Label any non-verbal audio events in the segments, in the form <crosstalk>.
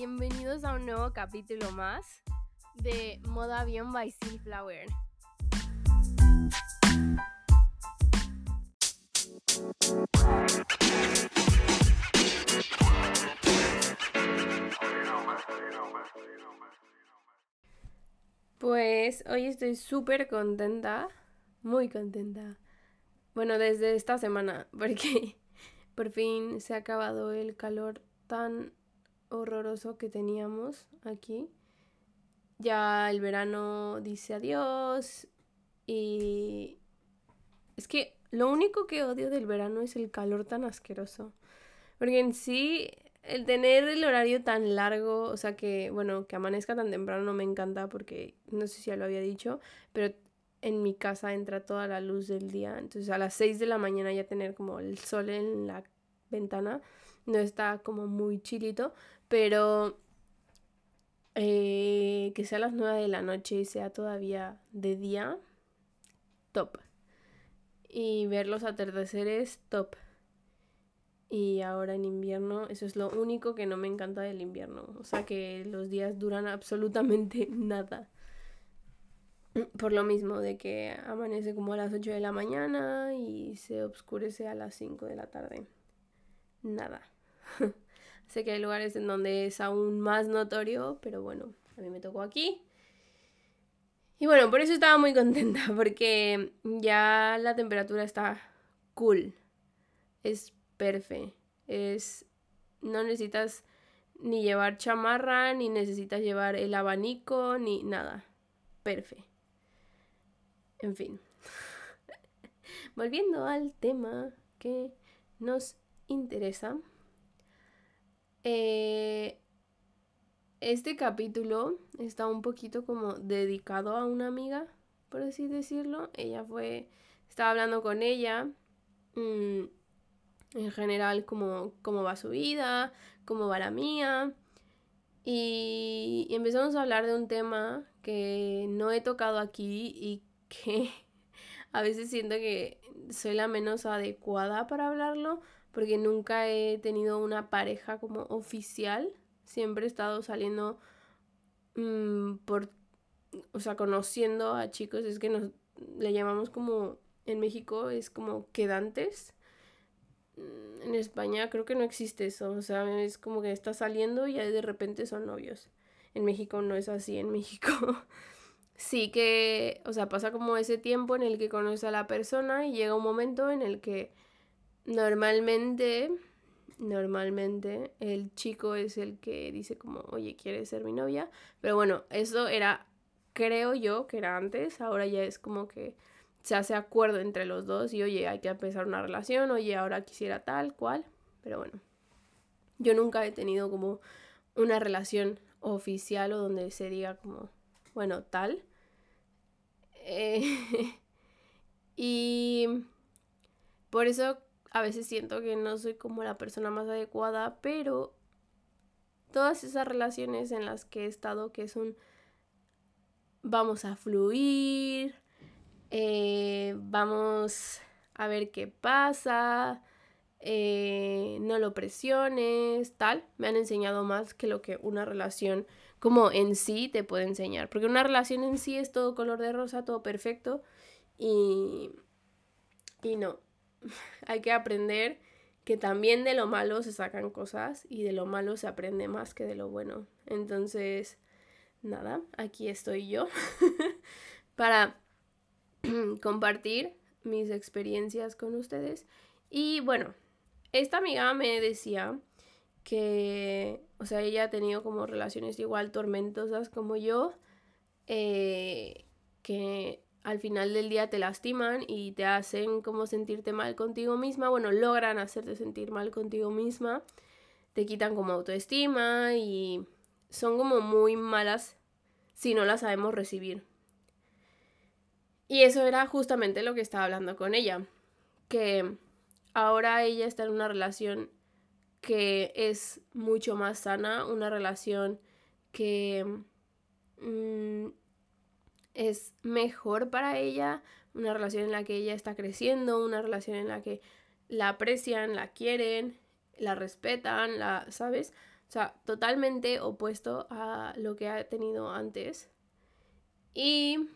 Bienvenidos a un nuevo capítulo más de Moda Avión by Flower. Pues hoy estoy súper contenta, muy contenta. Bueno, desde esta semana, <laughs> porque por fin se ha acabado el calor tan horroroso que teníamos aquí. Ya el verano dice adiós y es que lo único que odio del verano es el calor tan asqueroso. Porque en sí, el tener el horario tan largo, o sea que, bueno, que amanezca tan temprano no me encanta porque no sé si ya lo había dicho, pero en mi casa entra toda la luz del día. Entonces a las 6 de la mañana ya tener como el sol en la ventana no está como muy chilito, pero eh, que sea a las 9 de la noche y sea todavía de día, top. Y ver los atardeceres, top. Y ahora en invierno, eso es lo único que no me encanta del invierno. O sea que los días duran absolutamente <laughs> nada. Por lo mismo de que amanece como a las 8 de la mañana y se oscurece a las 5 de la tarde. Nada. <laughs> sé que hay lugares en donde es aún más notorio, pero bueno, a mí me tocó aquí. Y bueno, por eso estaba muy <laughs> contenta, porque ya la temperatura está cool. Es perfecto. Es. No necesitas ni llevar chamarra, ni necesitas llevar el abanico, ni nada. Perfecto. En fin. <laughs> Volviendo al tema que nos interesa. Eh, este capítulo está un poquito como dedicado a una amiga, por así decirlo. Ella fue, estaba hablando con ella, mm, en general, cómo, cómo va su vida, cómo va la mía. Y, y empezamos a hablar de un tema que no he tocado aquí y que <laughs> a veces siento que soy la menos adecuada para hablarlo porque nunca he tenido una pareja como oficial. Siempre he estado saliendo mm, por, o sea, conociendo a chicos. Es que nos le llamamos como, en México es como quedantes. Mm, en España creo que no existe eso. O sea, es como que está saliendo y de repente son novios. En México no es así. En México <laughs> sí que, o sea, pasa como ese tiempo en el que conoces a la persona y llega un momento en el que Normalmente, normalmente el chico es el que dice como, oye, ¿quieres ser mi novia? Pero bueno, eso era, creo yo que era antes, ahora ya es como que se hace acuerdo entre los dos y oye, hay que empezar una relación, oye, ahora quisiera tal, cual, pero bueno, yo nunca he tenido como una relación oficial o donde se diga como, bueno, tal. Eh, <laughs> y por eso a veces siento que no soy como la persona más adecuada, pero todas esas relaciones en las que he estado, que es un vamos a fluir, eh, vamos a ver qué pasa, eh, no lo presiones, tal, me han enseñado más que lo que una relación como en sí te puede enseñar, porque una relación en sí es todo color de rosa, todo perfecto y, y no, <laughs> hay que aprender que también de lo malo se sacan cosas y de lo malo se aprende más que de lo bueno. Entonces, nada, aquí estoy yo <laughs> para <clears throat> compartir mis experiencias con ustedes. Y bueno, esta amiga me decía que, o sea, ella ha tenido como relaciones igual tormentosas como yo, eh, que al final del día te lastiman y te hacen como sentirte mal contigo misma, bueno, logran hacerte sentir mal contigo misma, te quitan como autoestima y son como muy malas si no las sabemos recibir. Y eso era justamente lo que estaba hablando con ella, que ahora ella está en una relación que es mucho más sana, una relación que mm, es mejor para ella, una relación en la que ella está creciendo, una relación en la que la aprecian, la quieren, la respetan, la, ¿sabes? O sea, totalmente opuesto a lo que ha tenido antes. Y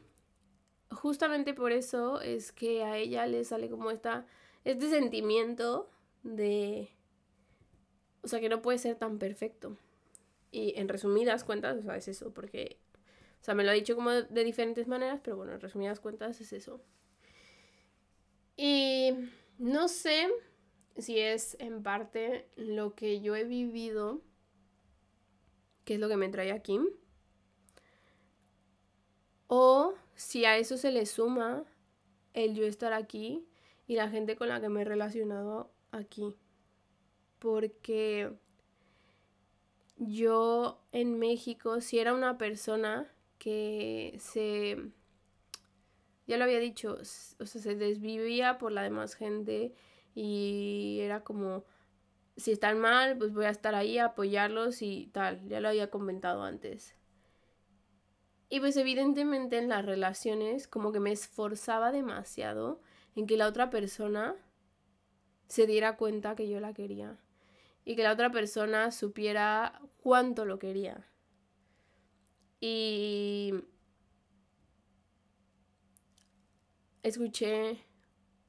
justamente por eso es que a ella le sale como esta, este sentimiento de... O sea, que no puede ser tan perfecto. Y en resumidas cuentas, o sea, es eso, porque... O sea, me lo ha dicho como de diferentes maneras, pero bueno, en resumidas cuentas es eso. Y no sé si es en parte lo que yo he vivido, que es lo que me trae aquí, o si a eso se le suma el yo estar aquí y la gente con la que me he relacionado aquí. Porque yo en México, si era una persona que se, ya lo había dicho, o sea, se desvivía por la demás gente y era como, si están mal, pues voy a estar ahí a apoyarlos y tal, ya lo había comentado antes. Y pues evidentemente en las relaciones como que me esforzaba demasiado en que la otra persona se diera cuenta que yo la quería y que la otra persona supiera cuánto lo quería. Y escuché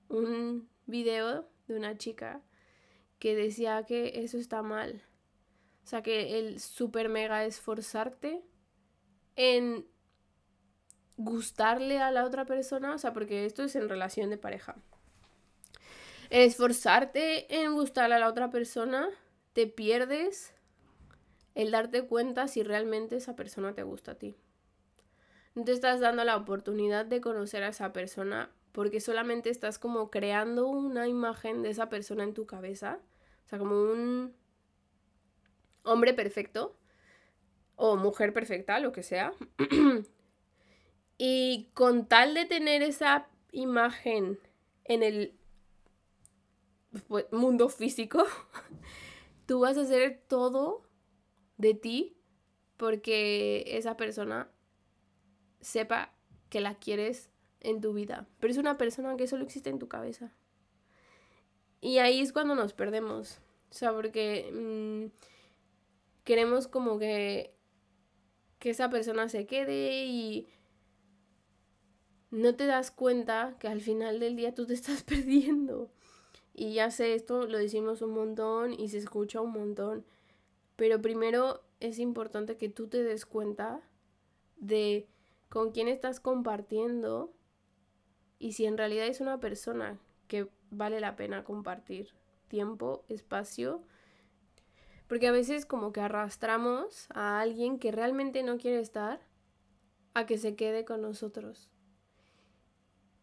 un video de una chica que decía que eso está mal. O sea, que el super mega esforzarte en gustarle a la otra persona, o sea, porque esto es en relación de pareja. esforzarte en gustarle a la otra persona, te pierdes el darte cuenta si realmente esa persona te gusta a ti. No te estás dando la oportunidad de conocer a esa persona porque solamente estás como creando una imagen de esa persona en tu cabeza. O sea, como un hombre perfecto o mujer perfecta, lo que sea. <clears throat> y con tal de tener esa imagen en el mundo físico, <laughs> tú vas a hacer todo de ti porque esa persona sepa que la quieres en tu vida. Pero es una persona que solo existe en tu cabeza. Y ahí es cuando nos perdemos. O sea, porque mm, queremos como que, que esa persona se quede y no te das cuenta que al final del día tú te <laughs> estás perdiendo. Y ya sé, esto lo decimos un montón y se escucha un montón. Pero primero es importante que tú te des cuenta de con quién estás compartiendo y si en realidad es una persona que vale la pena compartir tiempo, espacio. Porque a veces como que arrastramos a alguien que realmente no quiere estar a que se quede con nosotros.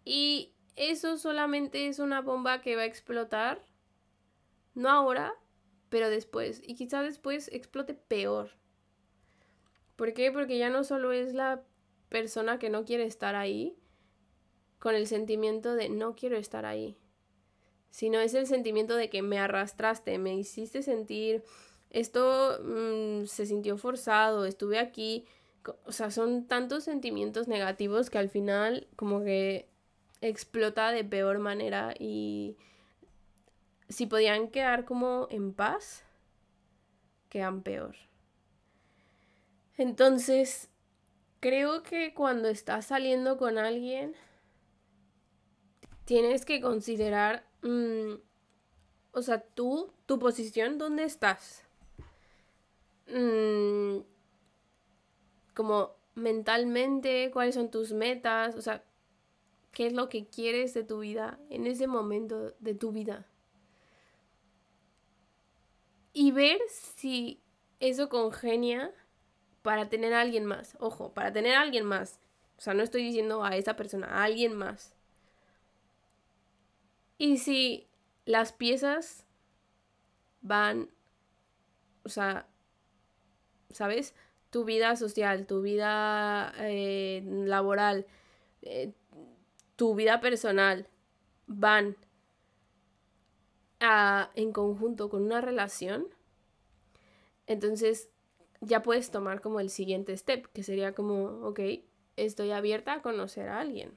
Y eso solamente es una bomba que va a explotar, no ahora, pero después. Y quizá después explote peor. ¿Por qué? Porque ya no solo es la persona que no quiere estar ahí, con el sentimiento de no quiero estar ahí, sino es el sentimiento de que me arrastraste, me hiciste sentir, esto mm, se sintió forzado, estuve aquí, o sea, son tantos sentimientos negativos que al final como que explota de peor manera y si podían quedar como en paz, quedan peor. Entonces, creo que cuando estás saliendo con alguien, tienes que considerar, mm, o sea, tú, tu posición, ¿dónde estás? Mm, como mentalmente, cuáles son tus metas, o sea, qué es lo que quieres de tu vida en ese momento de tu vida. Y ver si eso congenia para tener a alguien más. Ojo, para tener a alguien más. O sea, no estoy diciendo a esa persona, a alguien más. Y si las piezas van, o sea, ¿sabes? Tu vida social, tu vida eh, laboral, eh, tu vida personal van en conjunto con una relación, entonces ya puedes tomar como el siguiente step, que sería como, ok, estoy abierta a conocer a alguien.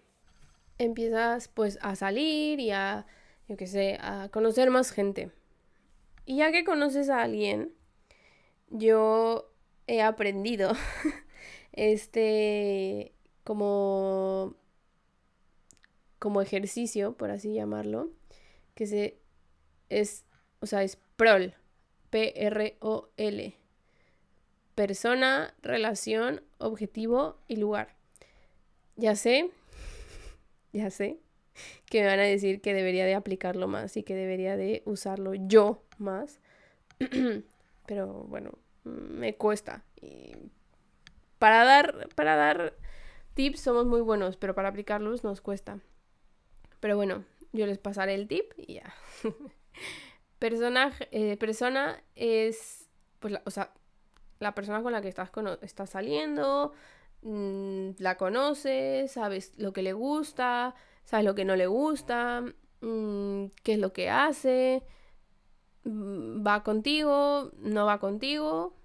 Empiezas pues a salir y a, yo qué sé, a conocer más gente. Y ya que conoces a alguien, yo he aprendido <laughs> este como como ejercicio, por así llamarlo, que se es, o sea, es PROL, P R O L. Persona, relación, objetivo y lugar. Ya sé, ya sé que me van a decir que debería de aplicarlo más y que debería de usarlo yo más. <clears throat> Pero bueno, me cuesta. Para dar, para dar tips somos muy buenos, pero para aplicarlos nos cuesta. Pero bueno, yo les pasaré el tip y ya. <laughs> Personaje, eh, persona es, pues, la, o sea, la persona con la que estás, estás saliendo, mm, la conoces, sabes lo que le gusta, sabes lo que no le gusta, mm, qué es lo que hace, mm, va contigo, no va contigo.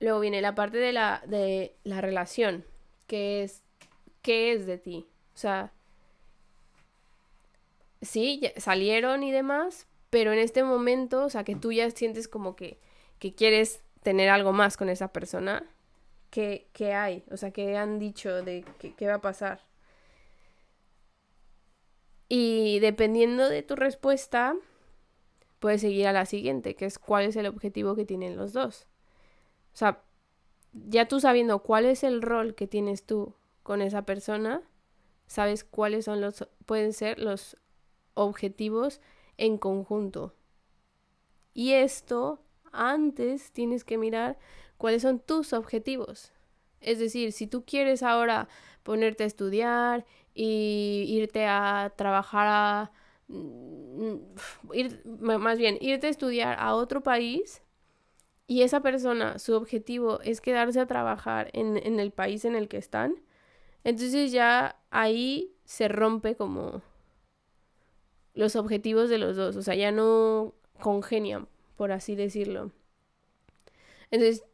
Luego viene la parte de la, de la relación, que es, ¿qué es de ti? O sea, sí, salieron y demás, pero en este momento, o sea, que tú ya sientes como que, que quieres tener algo más con esa persona, ¿qué, qué hay? O sea, ¿qué han dicho de qué va a pasar? Y dependiendo de tu respuesta, puedes seguir a la siguiente, que es cuál es el objetivo que tienen los dos. O sea, ya tú sabiendo cuál es el rol que tienes tú con esa persona, sabes cuáles son los pueden ser los objetivos en conjunto. Y esto antes tienes que mirar cuáles son tus objetivos. Es decir, si tú quieres ahora ponerte a estudiar y irte a trabajar a... Mm, ir, más bien, irte a estudiar a otro país y esa persona, su objetivo es quedarse a trabajar en, en el país en el que están, entonces ya ahí se rompe como los objetivos de los dos, o sea, ya no congenian, por así decirlo. Entonces,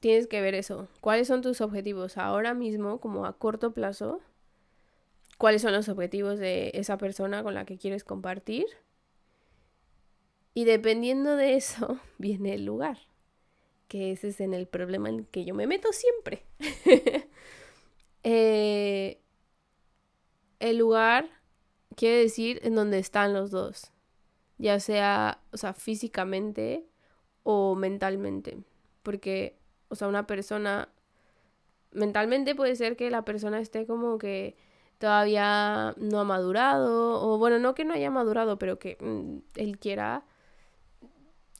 tienes que ver eso. ¿Cuáles son tus objetivos ahora mismo, como a corto plazo? ¿Cuáles son los objetivos de esa persona con la que quieres compartir? Y dependiendo de eso, <laughs> viene el lugar, que ese es en el problema en que yo me meto siempre. <laughs> Eh, el lugar quiere decir en donde están los dos, ya sea, o sea, físicamente o mentalmente, porque, o sea, una persona, mentalmente puede ser que la persona esté como que todavía no ha madurado, o bueno, no que no haya madurado, pero que mm, él quiera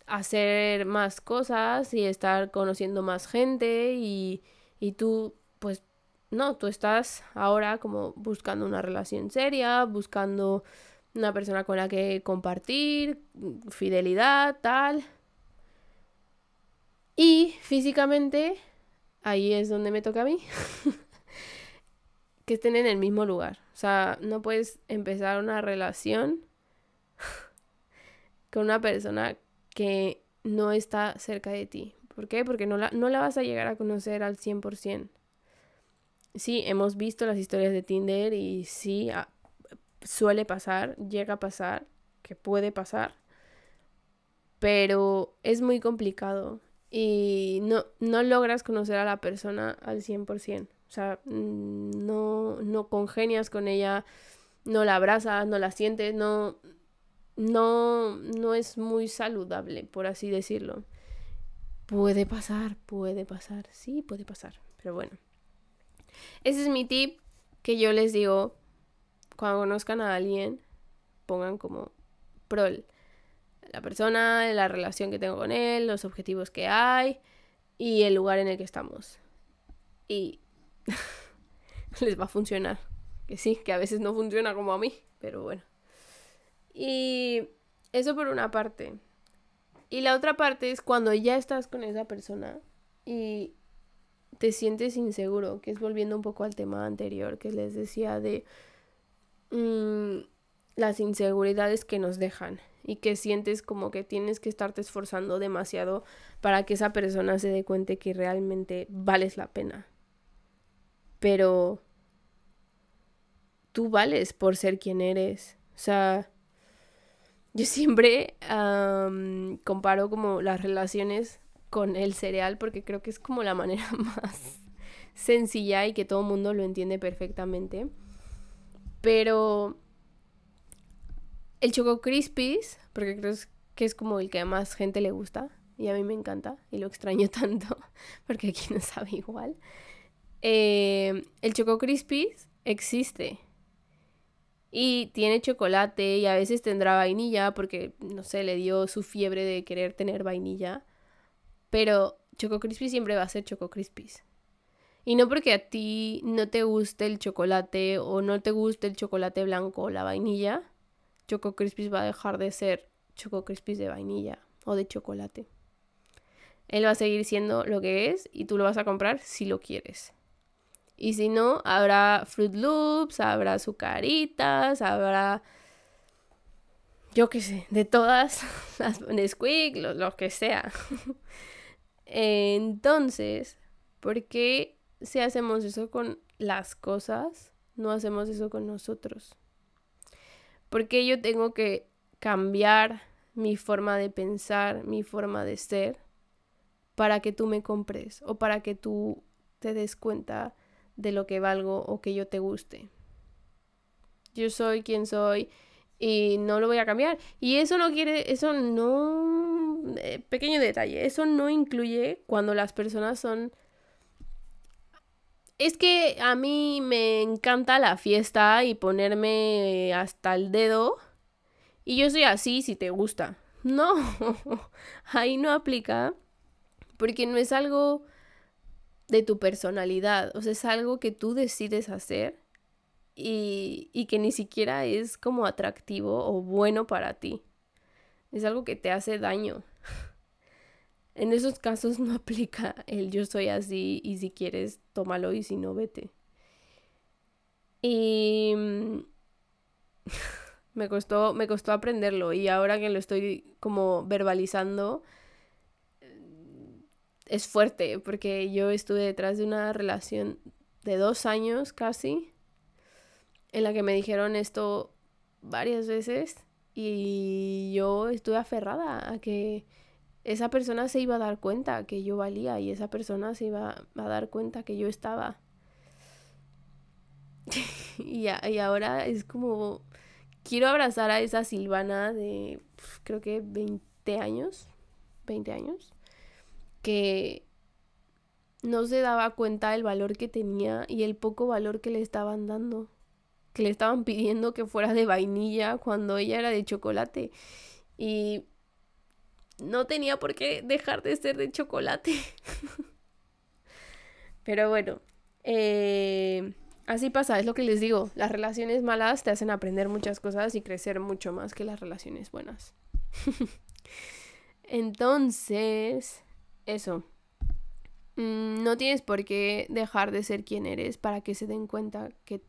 hacer más cosas y estar conociendo más gente y, y tú pues no, tú estás ahora como buscando una relación seria, buscando una persona con la que compartir, fidelidad, tal. Y físicamente, ahí es donde me toca a mí, <laughs> que estén en el mismo lugar. O sea, no puedes empezar una relación <laughs> con una persona que no está cerca de ti. ¿Por qué? Porque no la, no la vas a llegar a conocer al 100% sí, hemos visto las historias de Tinder y sí, ah, suele pasar, llega a pasar, que puede pasar, pero es muy complicado y no, no logras conocer a la persona al 100%. O sea, mm, no, no congenias con ella, no la abrazas, no la sientes, no, no, no es muy saludable, por así decirlo. Puede pasar, puede pasar, sí, puede pasar, pero bueno. Ese es mi tip que yo les digo cuando conozcan a alguien, pongan como pro la persona, la relación que tengo con él, los objetivos que hay y el lugar en el que estamos. Y <laughs> les va a funcionar. Que sí, que a veces no funciona como a mí, pero bueno. Y eso por una parte. Y la otra parte es cuando ya estás con esa persona y te sientes inseguro, que es volviendo un poco al tema anterior que les decía de mm, las inseguridades que nos dejan y que sientes como que tienes que estarte esforzando demasiado para que esa persona se dé cuenta que realmente vales la pena. Pero tú vales por ser quien eres. O sea, yo siempre comparo como las relaciones con el cereal porque creo que es como la manera <laughs> más sencilla y que todo el mundo lo entiende perfectamente. Pero el Choco Crispies, porque creo que es como el que a más gente le gusta y a mí me encanta y lo extraño <laughs> tanto porque aquí no sabe igual. Eh, el Choco Crispies existe y tiene chocolate y a veces tendrá vainilla porque, no sé, le dio su fiebre de querer tener vainilla. Pero Choco Crispy siempre va a ser Choco Crispies. Y no porque a ti no te guste el chocolate o no te guste el chocolate blanco o la vainilla, Choco Crispies va a dejar de ser Choco Crispies de vainilla o de chocolate. Él va a seguir siendo lo que es y tú lo vas a comprar si lo quieres. Y si no, habrá Fruit Loops, habrá azucaritas, habrá. Yo qué sé, de todas <laughs> las Nesquik, lo, lo que sea. <laughs> Entonces, ¿por qué si hacemos eso con las cosas, no hacemos eso con nosotros? ¿Por qué yo tengo que cambiar mi forma de pensar, mi forma de ser, para que tú me compres o para que tú te des cuenta de lo que valgo o que yo te guste. Yo soy quien soy y no lo voy a cambiar. Y eso no quiere, eso no, eh, pequeño detalle, eso no incluye cuando las personas son... Es que a mí me encanta la fiesta y ponerme hasta el dedo. Y yo soy así si te gusta. No, <laughs> ahí no aplica. Porque no es algo de tu personalidad, o sea, es algo que tú decides hacer y, y que ni siquiera es como atractivo o bueno para ti. Es algo que te hace daño. <laughs> En esos casos no <laughs> aplica el yo soy así y si quieres, tómalo y si no, vete. Y <laughs> me costó, me costó aprenderlo y ahora que lo estoy como verbalizando, es fuerte porque yo estuve detrás de una relación de dos años casi, en la que me dijeron esto varias veces y yo estuve aferrada a que esa persona se iba a dar cuenta que yo valía y esa persona se iba a dar cuenta que yo estaba. <laughs> y, y, ahora es como, quiero abrazar a esa Silvana de creo que 20 años, 20 años, que no se daba cuenta del valor que tenía y el poco valor que le estaban dando. Que le estaban pidiendo que fuera de vainilla cuando ella era de chocolate. Y no tenía por qué dejar de ser de chocolate. <laughs> Pero bueno, eh, así pasa, es lo que les digo. Las relaciones malas te hacen aprender muchas cosas y crecer mucho más que las relaciones buenas. <laughs> Entonces, eso. Mm, no tienes por qué dejar de ser quien eres para que se den cuenta que,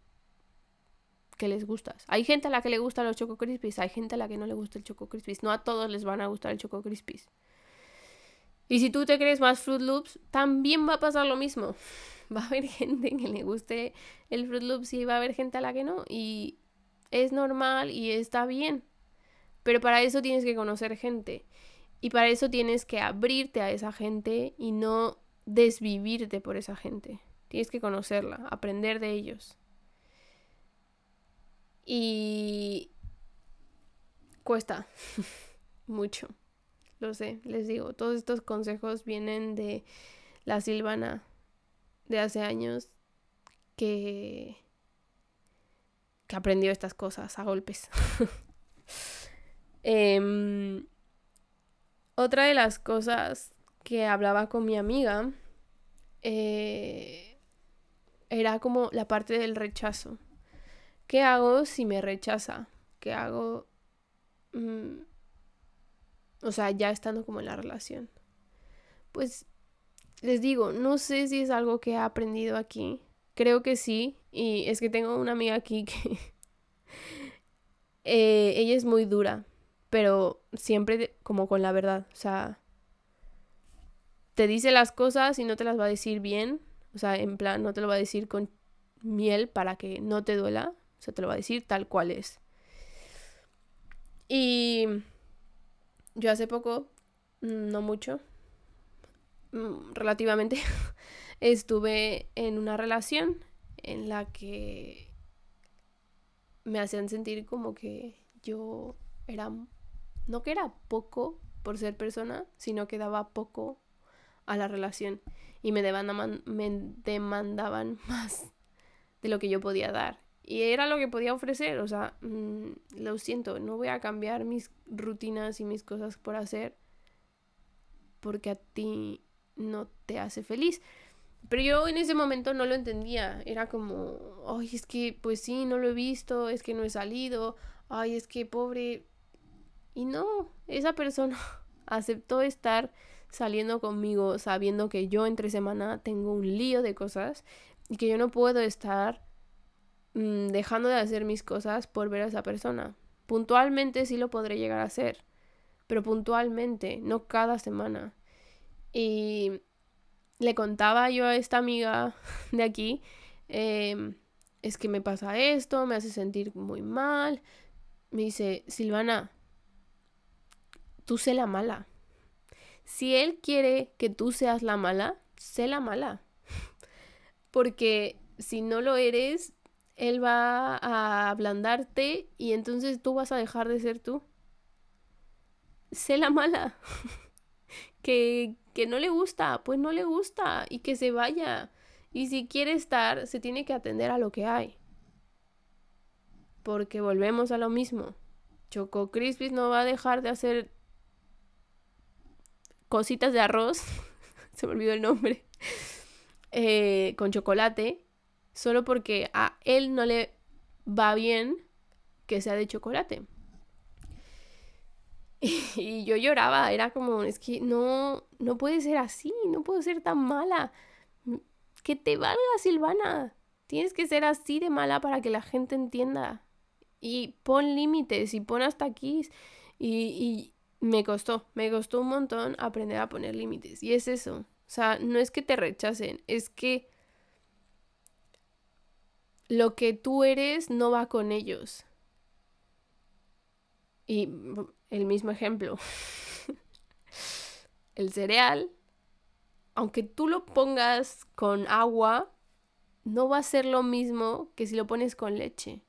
que les gustas. Hay gente a la que le gustan los Choco Crispies, hay gente a la que no le gusta el Choco Crispies. No a todos les van a gustar el Choco Crispies. Y si tú te crees más Fruit Loops, también va a pasar lo mismo. <laughs> Va a haber gente que le guste el Fruit Loops y va a haber gente a la que no. Y es normal y está bien. Pero para eso tienes que conocer gente. Y para eso tienes que abrirte a esa gente y no desvivirte por esa gente. Tienes que conocerla, aprender de ellos. Y cuesta <laughs> mucho. Lo sé, les digo, todos estos consejos vienen de la Silvana de hace años que que aprendió estas cosas a golpes. <laughs> eh, otra de las cosas que hablaba con mi amiga eh, era como la parte del rechazo. ¿Qué hago si me rechaza? ¿Qué hago? Mm, o sea, ya estando como en la relación. Pues les digo, no sé si es algo que he aprendido aquí. Creo que sí. Y es que tengo una amiga aquí que... <laughs> Eh, ella es muy dura pero siempre como con la verdad, o sea, te dice las cosas y no te las va a decir bien, o sea, en plan, no te lo va a decir con miel para que no te duela, o sea, te lo va a decir tal cual es. Y yo hace poco, no mucho, mm, relativamente <laughs> estuve en una relación en la que me hacían sentir como que yo era, no que era poco por ser persona, sino que daba poco a la relación y me me demandaban <laughs> más de lo que yo podía dar. Y era lo que podía ofrecer, o sea, mm, lo siento, no voy a cambiar mis rutinas y mis cosas por hacer porque a ti no te hace feliz. Pero yo en ese momento no lo entendía. Era como, ay, es que pues sí, no lo he visto, es que no he salido, ay, es que pobre. Y no, esa persona <laughs> aceptó estar saliendo conmigo sabiendo que yo entre semana tengo un lío de cosas y que yo no puedo estar mm, dejando de hacer mis cosas por ver a esa persona. Puntualmente sí lo podré llegar a hacer, pero puntualmente, no cada semana. Y le contaba yo a esta amiga <laughs> de aquí, em, es que me pasa esto, me hace sentir muy mal. Me dice, Silvana, tú sé la mala. Si él quiere que tú seas la mala, sé la mala. <laughs> Porque si no lo eres, él va a ablandarte y entonces tú vas a dejar de ser tú. Sé la mala. <laughs> que, que no le gusta, pues no le gusta y que se vaya. Y si quiere estar, se tiene que atender a lo que hay. Porque volvemos a lo mismo. Choco Crispis no va a dejar de hacer cositas de arroz. <laughs> se me olvidó el nombre. <laughs> Eh, con chocolate. Solo porque a él no le va bien que sea de chocolate. <laughs> Y yo lloraba, era como, es que no, no puede ser así, no puedo ser tan mala. Que te valga, Silvana. Tienes que ser así de mala para que la gente entienda. Y pon límites y pon hasta aquí. Y, y me costó, me costó un montón aprender a poner límites. Y es eso. O sea, no es que te rechacen, es que lo que tú eres no va con ellos. Y el mismo ejemplo. <laughs> el cereal, aunque tú lo pongas con agua, no va a ser lo mismo que si lo pones con leche.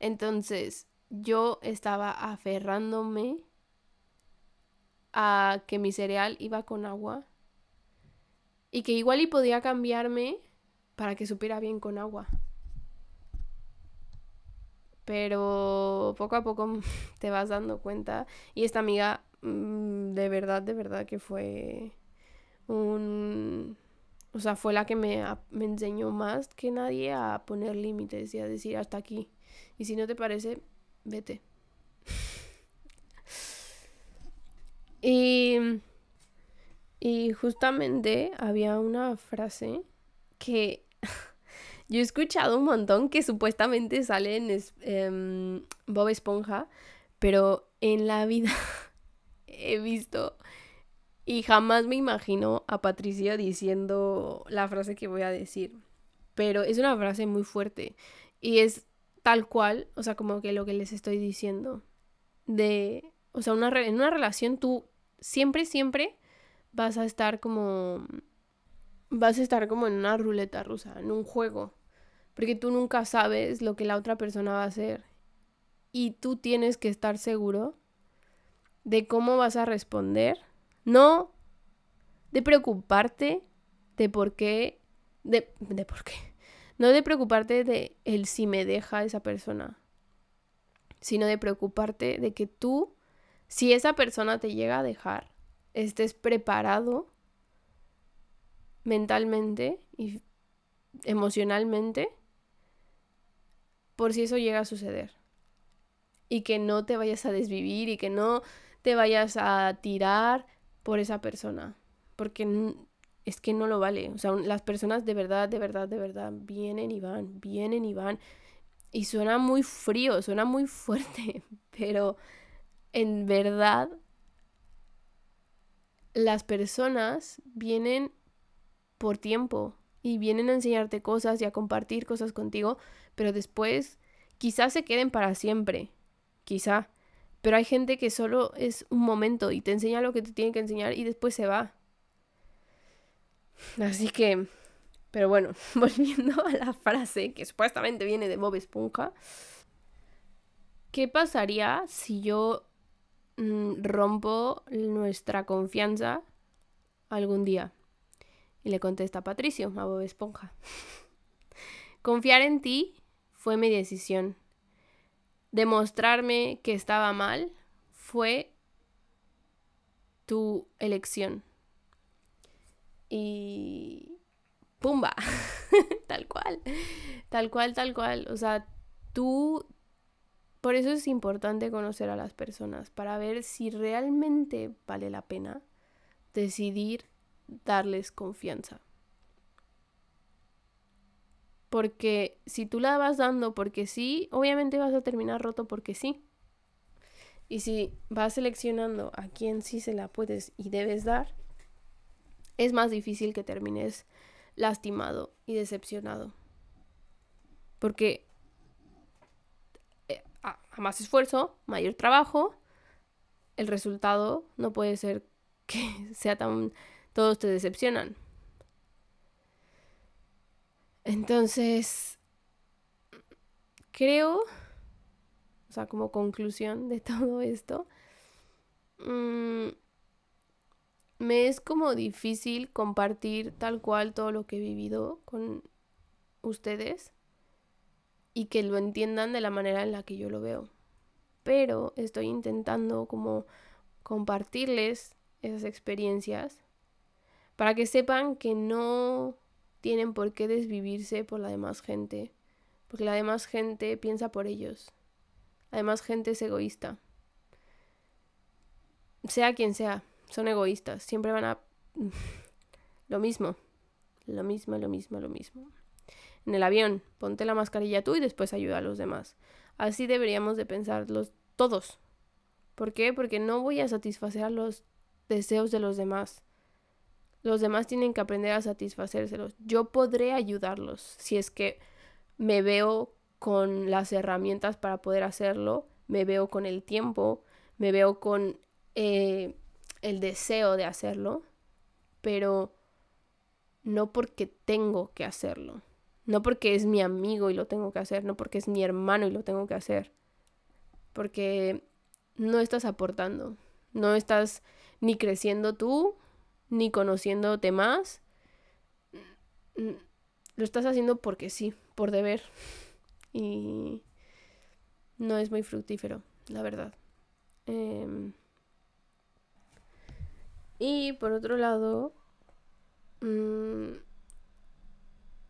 Entonces, yo estaba aferrándome a que mi cereal iba con agua y que igual y podía cambiarme para que supiera bien con agua pero poco a poco <laughs> te vas dando cuenta. Y esta amiga, mm, de verdad, de verdad que fue un... O sea, fue la que me, me enseñó más que nadie a poner límites y a decir hasta aquí. Y si no te parece, vete. <laughs> y, y justamente había una frase que <laughs> yo he escuchado un montón que supuestamente salen em, Bob Esponja, pero en la vida <laughs> he visto y jamás me imagino a Patricia diciendo la frase que voy a decir. Pero es una frase muy fuerte y es tal cual, o sea, como que lo que les estoy diciendo. De, o sea, una, en una relación tú siempre, siempre vas a estar como, vas a estar como en una ruleta rusa, en un juego porque tú nunca sabes lo que la otra persona va a hacer. Y tú tienes que estar seguro de cómo vas a responder, no de preocuparte de por qué, de, de por qué, no de preocuparte de el si me deja esa persona, sino de preocuparte de que tú, si esa persona te llega a dejar, estés preparado mentalmente y emocionalmente por si eso llega a suceder. Y que no te vayas a desvivir y que no te vayas a tirar por esa persona. Porque es que no lo vale. O sea, las personas de verdad, de verdad, de verdad vienen y van, vienen y van. Y suena muy frío, suena muy fuerte, <laughs> pero en verdad las personas vienen por tiempo y vienen a enseñarte cosas y a compartir cosas contigo, pero después quizás se queden para siempre, quizá, Pero hay gente que solo es un momento y te enseña lo que te tiene que enseñar y después se va. <sighs> Así que, pero bueno, <laughs> volviendo a la frase que supuestamente viene de Bob Esponja. ¿Qué pasaría si yo mm, rompo nuestra confianza algún día? Y le contesta Patricio a Bob Esponja. <laughs> Confiar en ti fue mi decisión. Demostrarme que estaba mal fue tu elección. Y... ¡Pumba! <laughs> tal cual. Tal cual, tal cual. O sea, tú... Por eso es importante conocer a las personas, para ver si realmente vale la pena decidir darles confianza. Porque si tú la vas dando porque sí, obviamente vas a terminar roto porque sí. Y si vas seleccionando a quién sí se la puedes y debes dar, es más difícil que termines lastimado y decepcionado. Porque eh, a más esfuerzo, mayor trabajo, el resultado no puede ser que <laughs> sea tan... todos te decepcionan. Entonces, creo, o sea, como conclusión de <laughs> todo esto, mm, me es como difícil compartir tal cual todo lo que he vivido con ustedes y que lo entiendan de la manera en la que yo lo veo. Pero estoy intentando como compartirles esas experiencias para que sepan que no tienen por qué desvivirse por la demás gente, porque la demás gente piensa por ellos. La demás gente es egoísta. Sea quien sea, son egoístas, siempre van a <laughs> lo mismo, lo mismo, lo mismo, lo mismo. En el avión, ponte la mascarilla tú y después ayuda a los demás. Así deberíamos de pensarlos todos. ¿Por qué? Porque no voy a satisfacer los deseos de los demás. Los demás tienen que aprender a satisfacérselos. Yo podré ayudarlos si es que me veo con las herramientas para poder hacerlo, me veo con el tiempo, me veo con eh, el deseo de hacerlo, pero no porque tengo que hacerlo, no porque es mi amigo y lo tengo que hacer, no porque es mi hermano y lo tengo que hacer, porque no estás aportando, no estás ni creciendo tú, ni conociéndote más. Lo estás haciendo porque sí, por deber. <laughs> Y no es muy fructífero, la verdad. Em, y por otro lado, mm,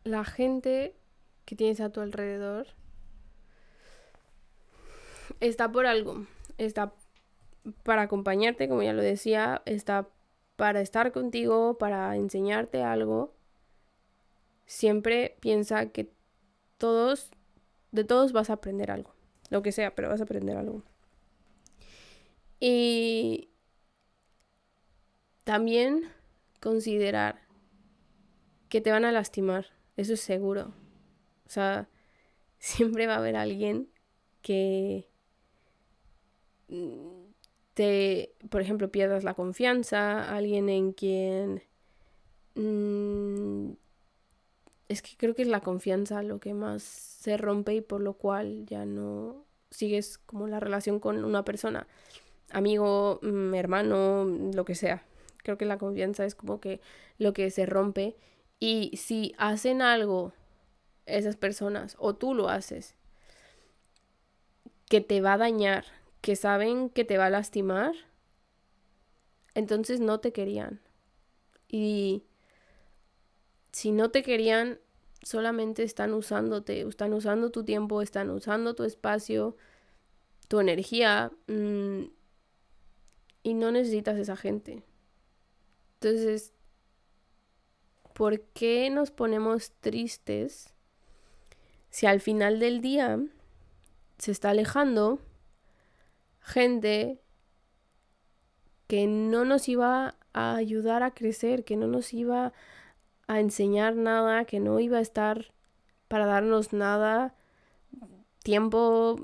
la gente que tienes a tu alrededor está por algo. Está para acompañarte, como ya lo decía, está para estar contigo, para enseñarte algo, siempre piensa que todos, de todos vas a aprender algo. Lo que sea, pero vas a aprender algo. Y también considerar que te van a lastimar, eso es seguro. O sea, <laughs> siempre va a haber alguien que por ejemplo, pierdas la confianza, alguien en quien... Mm, es que creo que es la confianza lo que más se rompe y por lo cual ya no sigues como la relación con una persona, amigo, mm, hermano, lo que sea. Creo que la confianza es como que lo que se rompe y si hacen algo esas personas o tú lo haces que te va a dañar que saben que te va a lastimar, entonces no te querían. Y si no te querían, solamente están usándote, están usando tu tiempo, están usando tu espacio, tu energía, mm, y no necesitas esa gente. Entonces, ¿por qué nos ponemos tristes si al final del día se está alejando gente que no nos iba a ayudar a crecer, que no nos iba a enseñar nada, que no iba a estar para darnos nada, tiempo,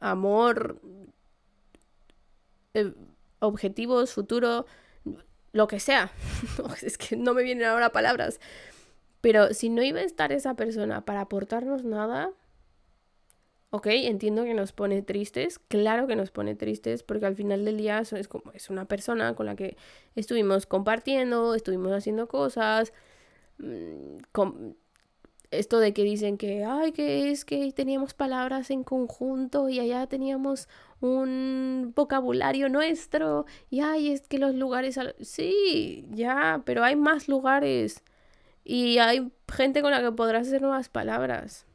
amor, eh, objetivos, futuro, lo que sea. <laughs> es que no me vienen ahora palabras. Pero si no iba a estar esa persona para aportarnos nada, ok, entiendo que nos pone tristes, claro que nos pone tristes, porque al final del día es como es una persona con la que estuvimos compartiendo, estuvimos haciendo cosas, mm, esto de que dicen que, ay, que es que teníamos palabras en conjunto y allá teníamos un vocabulario nuestro y ay, es que los lugares... Sí, ya, pero hay más lugares y hay gente con la que podrás hacer nuevas palabras.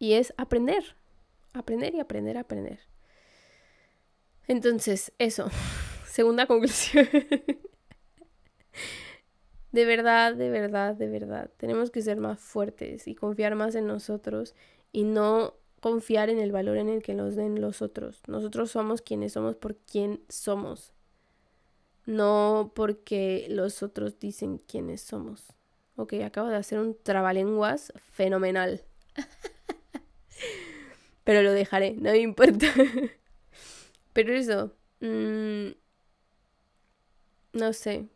Y es aprender, aprender y aprender, aprender. Entonces, eso, <laughs> segunda conclusión. <laughs> De verdad, de verdad, de verdad. Tenemos que ser más fuertes y confiar más en nosotros y no confiar en el valor en el que nos den los otros. Nosotros somos quienes somos por quien somos. No porque los otros dicen quiénes somos. Ok, acabo de hacer un trabalenguas fenomenal. <laughs> Pero lo dejaré, no me importa. <laughs> Pero eso, mm, no sé,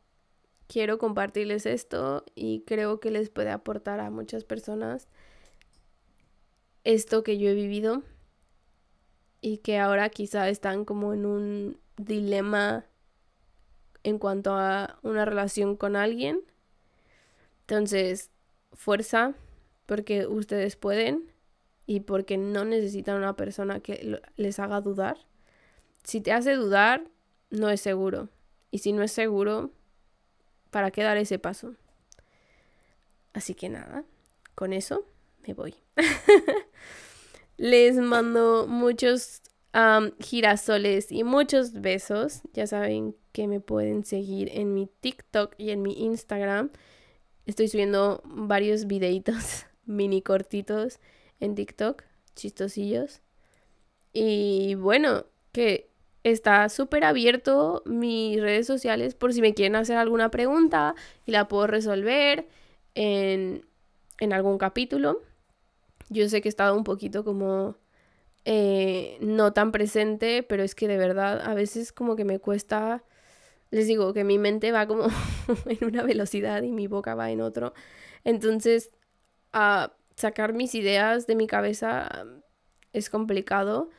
quiero compartirles esto y creo que les puede aportar a muchas personas esto que yo he vivido y que ahora quizá están como en un dilema en cuanto a una relación con alguien. Entonces, fuerza, porque ustedes pueden y porque no necesitan una persona que les haga dudar. Si te hace dudar, no es seguro. Y si no es seguro, ¿para qué dar ese paso? Así que nada, con eso me voy. <laughs> Les mando muchos girasoles y muchos besos. Ya saben que me pueden seguir en mi TikTok y en mi Instagram. Estoy subiendo varios videitos <laughs> mini cortitos en TikTok, chistosillos. Y bueno, que está súper abierto mis redes sociales por si me quieren hacer alguna pregunta y la puedo resolver en, en algún capítulo. Yo sé que he estado un poquito como eh, no tan presente, pero es que de verdad a veces como que me cuesta, les digo que mi mente va como <laughs> en una velocidad y mi boca va en otro. Entonces, a sacar mis ideas de mi cabeza es complicado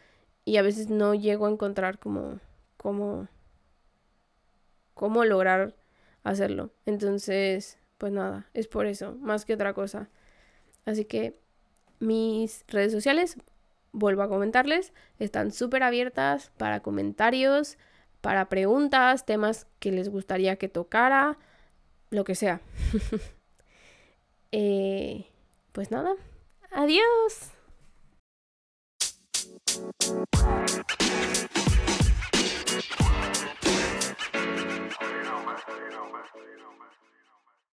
y a veces no llego a encontrar cómo, cómo lograr hacerlo. Entonces, pues nada, es por eso, más que otra cosa. Así que mis redes sociales, vuelvo a comentarles, están súper abiertas para comentarios, para preguntas, temas que les gustaría que tocara, lo que sea. <laughs> eh, pues nada, adiós.